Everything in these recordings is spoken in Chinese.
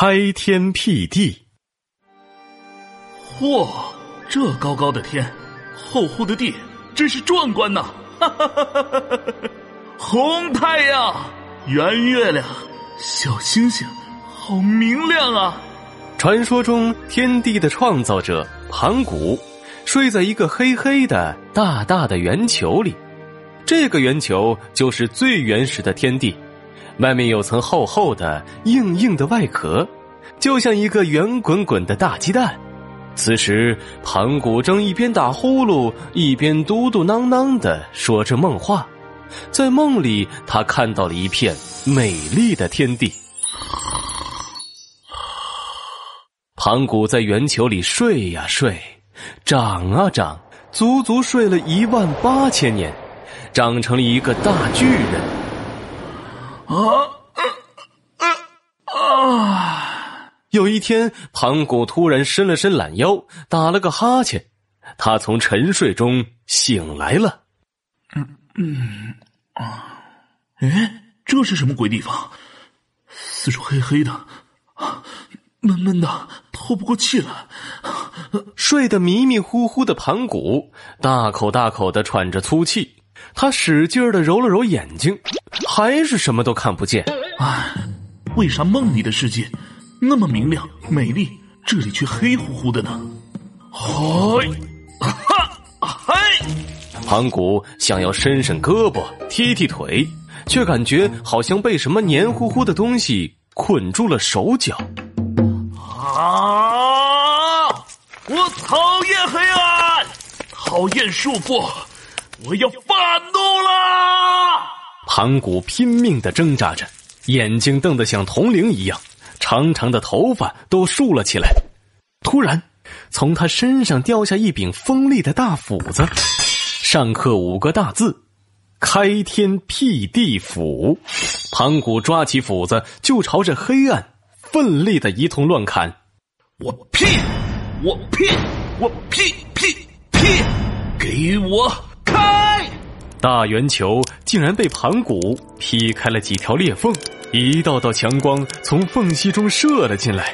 开天辟地。嚯，这高高的天，厚厚的地，真是壮观呐！哈哈哈哈哈哈！红太阳，圆月亮，小星星，好明亮啊！传说中，天地的创造者盘古，睡在一个黑黑的、大大的圆球里。这个圆球就是最原始的天地，外面有层厚厚的、硬硬的外壳，就像一个圆滚滚的大鸡蛋。此时，盘古正一边打呼噜，一边嘟嘟囔囔的说着梦话。在梦里，他看到了一片美丽的天地。盘古在圆球里睡呀睡，长啊长，足足睡了一万八千年，长成了一个大巨人。啊啊啊！有一天，盘古突然伸了伸懒腰，打了个哈欠。他从沉睡中醒来了。嗯嗯啊，哎，这是什么鬼地方？四处黑黑的，啊，闷闷的，透不过气来。睡得迷迷糊糊的盘古，大口大口的喘着粗气。他使劲的揉了揉眼睛，还是什么都看不见。唉，为啥梦里的世界？那么明亮美丽，这里却黑乎乎的呢。嗨，哈，嗨！盘古想要伸伸胳膊、踢踢腿，却感觉好像被什么黏糊糊的东西捆住了手脚。啊！我讨厌黑暗，讨厌束缚，我要发怒了！盘古拼命的挣扎着，眼睛瞪得像铜铃一样。长长的头发都竖了起来。突然，从他身上掉下一柄锋利的大斧子，上刻五个大字：“开天辟地斧。”盘古抓起斧子就朝着黑暗奋力的一通乱砍。我劈！我劈！我劈劈劈！给我开！大圆球竟然被盘古劈开了几条裂缝。一道道强光从缝隙中射了进来，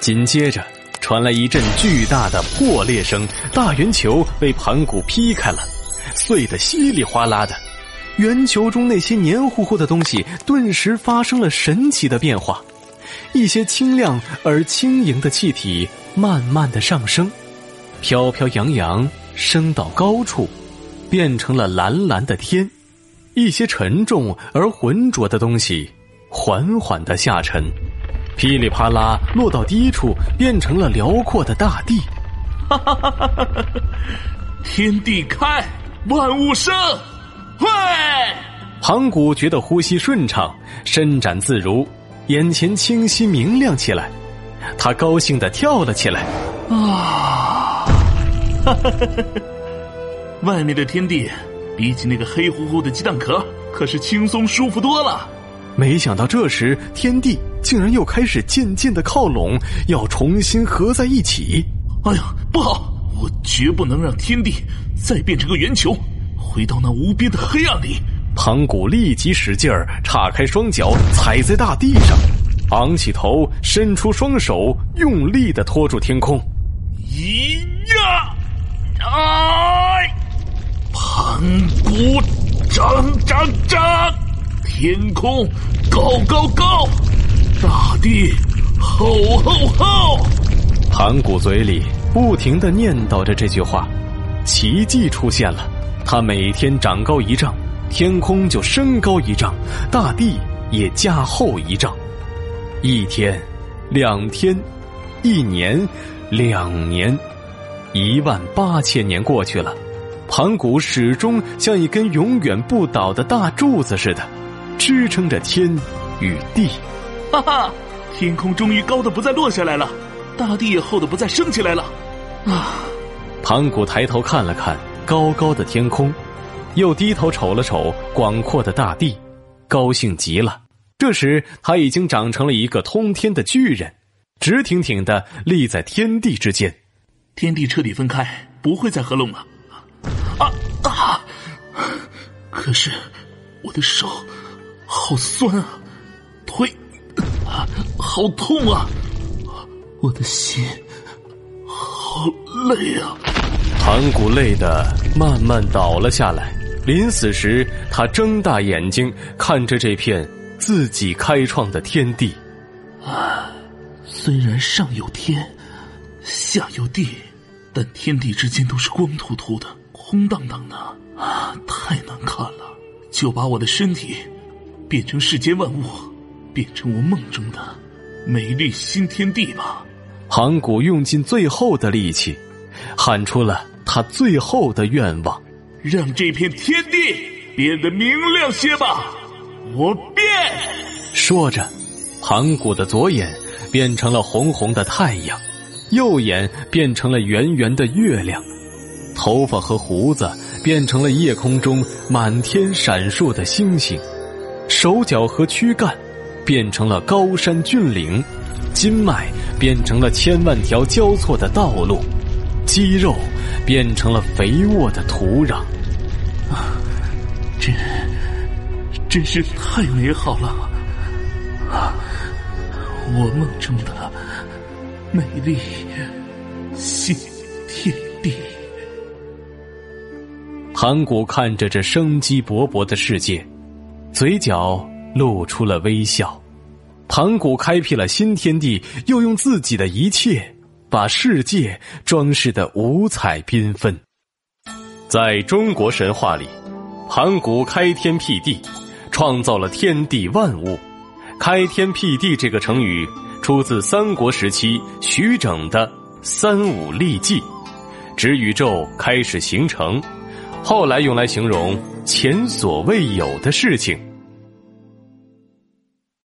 紧接着传来一阵巨大的破裂声，大圆球被盘古劈开了，碎得稀里哗啦的。圆球中那些黏糊糊的东西顿时发生了神奇的变化，一些清亮而轻盈的气体慢慢的上升，飘飘扬扬升到高处，变成了蓝蓝的天；一些沉重而浑浊的东西。缓缓的下沉，噼里啪啦落到低处，变成了辽阔的大地。哈哈哈哈哈哈！天地开，万物生，喂！盘古觉得呼吸顺畅，伸展自如，眼前清晰明亮起来。他高兴的跳了起来。啊！哈哈哈哈哈！外面的天地，比起那个黑乎乎的鸡蛋壳，可是轻松舒服多了。没想到这时天地竟然又开始渐渐的靠拢，要重新合在一起。哎呀，不好！我绝不能让天地再变成个圆球，回到那无边的黑暗里。盘古立即使劲儿岔开双脚，踩在大地上，昂起头，伸出双手，用力的托住天空。咿呀，哎！盘古，涨涨涨！天空高高高，大地厚厚厚。盘古嘴里不停的念叨着这句话，奇迹出现了。他每天长高一丈，天空就升高一丈，大地也加厚一丈。一天，两天，一年，两年，一万八千年过去了，盘古始终像一根永远不倒的大柱子似的。支撑着天与地，哈哈！天空终于高的不再落下来了，大地也厚的不再升起来了。啊！盘古抬头看了看高高的天空，又低头瞅了瞅广阔的大地，高兴极了。这时他已经长成了一个通天的巨人，直挺挺的立在天地之间。天地彻底分开，不会再合拢了。啊啊！可是我的手……好酸啊，腿啊，好痛啊！我的心好累啊！盘古累得慢慢倒了下来。临死时，他睁大眼睛看着这片自己开创的天地。啊，虽然上有天，下有地，但天地之间都是光秃秃的、空荡荡的啊，太难看了。就把我的身体变成世间万物，变成我梦中的美丽新天地吧。盘古用尽最后的力气，喊出了他最后的愿望：让这片天地变得明亮些吧！我变。说着，盘古的左眼变成了红红的太阳，右眼变成了圆圆的月亮，头发和胡子变成了夜空中满天闪烁的星星，手脚和躯干变成了高山峻岭。筋脉变成了千万条交错的道路，肌肉变成了肥沃的土壤，啊，这真是太美好了！啊，我梦中的美丽新天地。盘古看着这生机勃勃的世界，嘴角露出了微笑。盘古开辟了新天地，又用自己的一切把世界装饰的五彩缤纷。在中国神话里，盘古开天辟地，创造了天地万物。开天辟地这个成语出自三国时期徐整的《三五历记》，指宇宙开始形成，后来用来形容前所未有的事情。